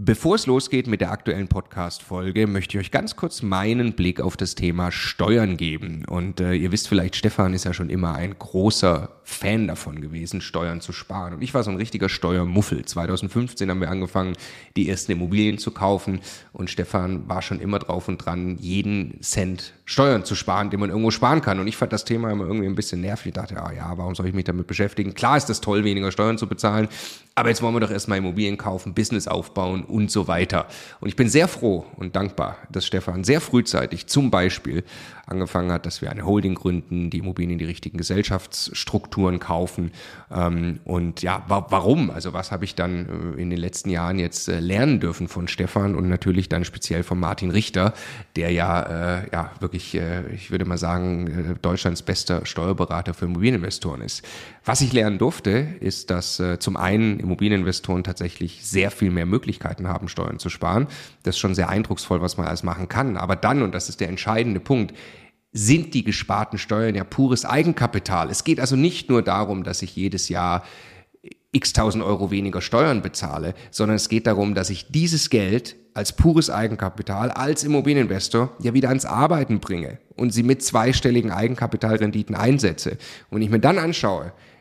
Bevor es losgeht mit der aktuellen Podcast-Folge, möchte ich euch ganz kurz meinen Blick auf das Thema Steuern geben. Und äh, ihr wisst vielleicht, Stefan ist ja schon immer ein großer Fan davon gewesen, Steuern zu sparen. Und ich war so ein richtiger Steuermuffel. 2015 haben wir angefangen, die ersten Immobilien zu kaufen. Und Stefan war schon immer drauf und dran, jeden Cent Steuern zu sparen, den man irgendwo sparen kann. Und ich fand das Thema immer irgendwie ein bisschen nervig. Ich dachte, ah ja, warum soll ich mich damit beschäftigen? Klar ist das toll, weniger Steuern zu bezahlen. Aber jetzt wollen wir doch erstmal Immobilien kaufen, Business aufbauen und so weiter. Und ich bin sehr froh und dankbar, dass Stefan sehr frühzeitig zum Beispiel angefangen hat, dass wir eine Holding gründen, die Immobilien in die richtigen Gesellschaftsstrukturen kaufen. Ähm, und ja, wa warum? Also was habe ich dann äh, in den letzten Jahren jetzt äh, lernen dürfen von Stefan und natürlich dann speziell von Martin Richter, der ja, äh, ja wirklich, äh, ich würde mal sagen, äh, Deutschlands bester Steuerberater für Immobilieninvestoren ist. Was ich lernen durfte, ist, dass äh, zum einen Immobilieninvestoren tatsächlich sehr viel mehr Möglichkeiten haben, Steuern zu sparen. Das ist schon sehr eindrucksvoll, was man alles machen kann. Aber dann, und das ist der entscheidende Punkt, sind die gesparten Steuern ja pures Eigenkapital. Es geht also nicht nur darum, dass ich jedes Jahr x tausend Euro weniger Steuern bezahle, sondern es geht darum, dass ich dieses Geld als pures Eigenkapital, als Immobilieninvestor ja wieder ans Arbeiten bringe und sie mit zweistelligen Eigenkapitalrenditen einsetze. Und wenn ich mir dann anschaue,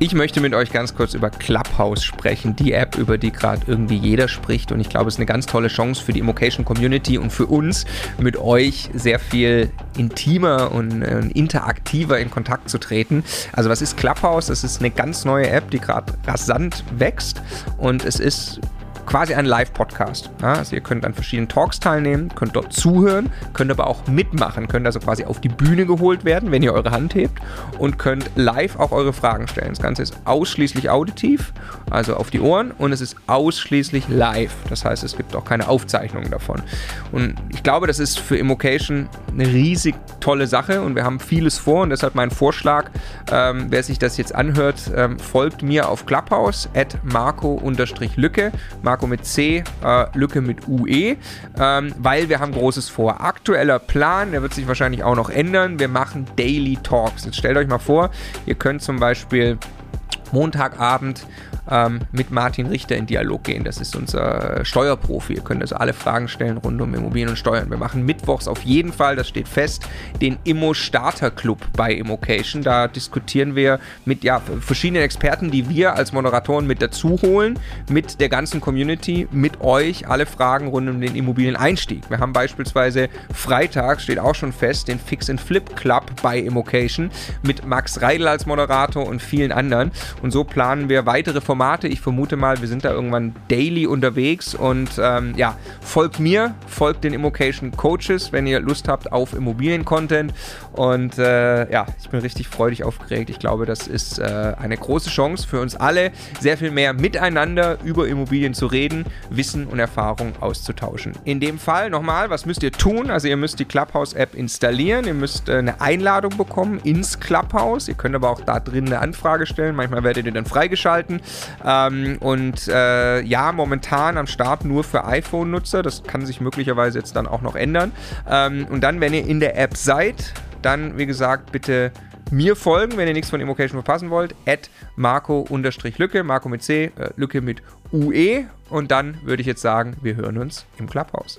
Ich möchte mit euch ganz kurz über Clubhouse sprechen, die App, über die gerade irgendwie jeder spricht. Und ich glaube, es ist eine ganz tolle Chance für die Immocation Community und für uns, mit euch sehr viel intimer und äh, interaktiver in Kontakt zu treten. Also, was ist Clubhouse? Das ist eine ganz neue App, die gerade rasant wächst. Und es ist quasi ein Live-Podcast. Also ihr könnt an verschiedenen Talks teilnehmen, könnt dort zuhören, könnt aber auch mitmachen, könnt also quasi auf die Bühne geholt werden, wenn ihr eure Hand hebt und könnt live auch eure Fragen stellen. Das Ganze ist ausschließlich auditiv, also auf die Ohren und es ist ausschließlich live. Das heißt, es gibt auch keine Aufzeichnungen davon. Und ich glaube, das ist für Immocation eine riesig tolle Sache und wir haben vieles vor und deshalb mein Vorschlag, ähm, wer sich das jetzt anhört, ähm, folgt mir auf Clubhouse at marco-lücke. Marco mit C, äh, Lücke mit UE, ähm, weil wir haben Großes vor. Aktueller Plan, der wird sich wahrscheinlich auch noch ändern. Wir machen Daily Talks. Jetzt stellt euch mal vor, ihr könnt zum Beispiel Montagabend ähm, mit Martin Richter in Dialog gehen. Das ist unser Steuerprofi. Ihr könnt also alle Fragen stellen rund um Immobilien und Steuern. Wir machen mittwochs auf jeden Fall, das steht fest, den Immo Starter Club bei Immocation. Da diskutieren wir mit ja, verschiedenen Experten, die wir als Moderatoren mit dazu holen, mit der ganzen Community, mit euch alle Fragen rund um den Immobilieneinstieg. Wir haben beispielsweise Freitag, steht auch schon fest, den Fix and Flip Club bei Immocation mit Max Reidel als Moderator und vielen anderen. Und so planen wir weitere Formate. Ich vermute mal, wir sind da irgendwann daily unterwegs und ähm, ja, folgt mir, folgt den Immocation Coaches, wenn ihr Lust habt auf Immobilien-Content. Und äh, ja, ich bin richtig freudig aufgeregt. Ich glaube, das ist äh, eine große Chance für uns alle, sehr viel mehr miteinander über Immobilien zu reden, Wissen und Erfahrung auszutauschen. In dem Fall nochmal, was müsst ihr tun? Also ihr müsst die Clubhouse-App installieren, ihr müsst äh, eine Einladung bekommen ins Clubhouse. Ihr könnt aber auch da drin eine Anfrage stellen. Manchmal werdet ihr dann freigeschalten. Ähm, und äh, ja, momentan am Start nur für iPhone-Nutzer. Das kann sich möglicherweise jetzt dann auch noch ändern. Ähm, und dann, wenn ihr in der App seid, dann, wie gesagt, bitte mir folgen, wenn ihr nichts von Immocation verpassen wollt. At Marco-Lücke, Marco mit C, äh, Lücke mit UE. Und dann würde ich jetzt sagen, wir hören uns im Clubhouse.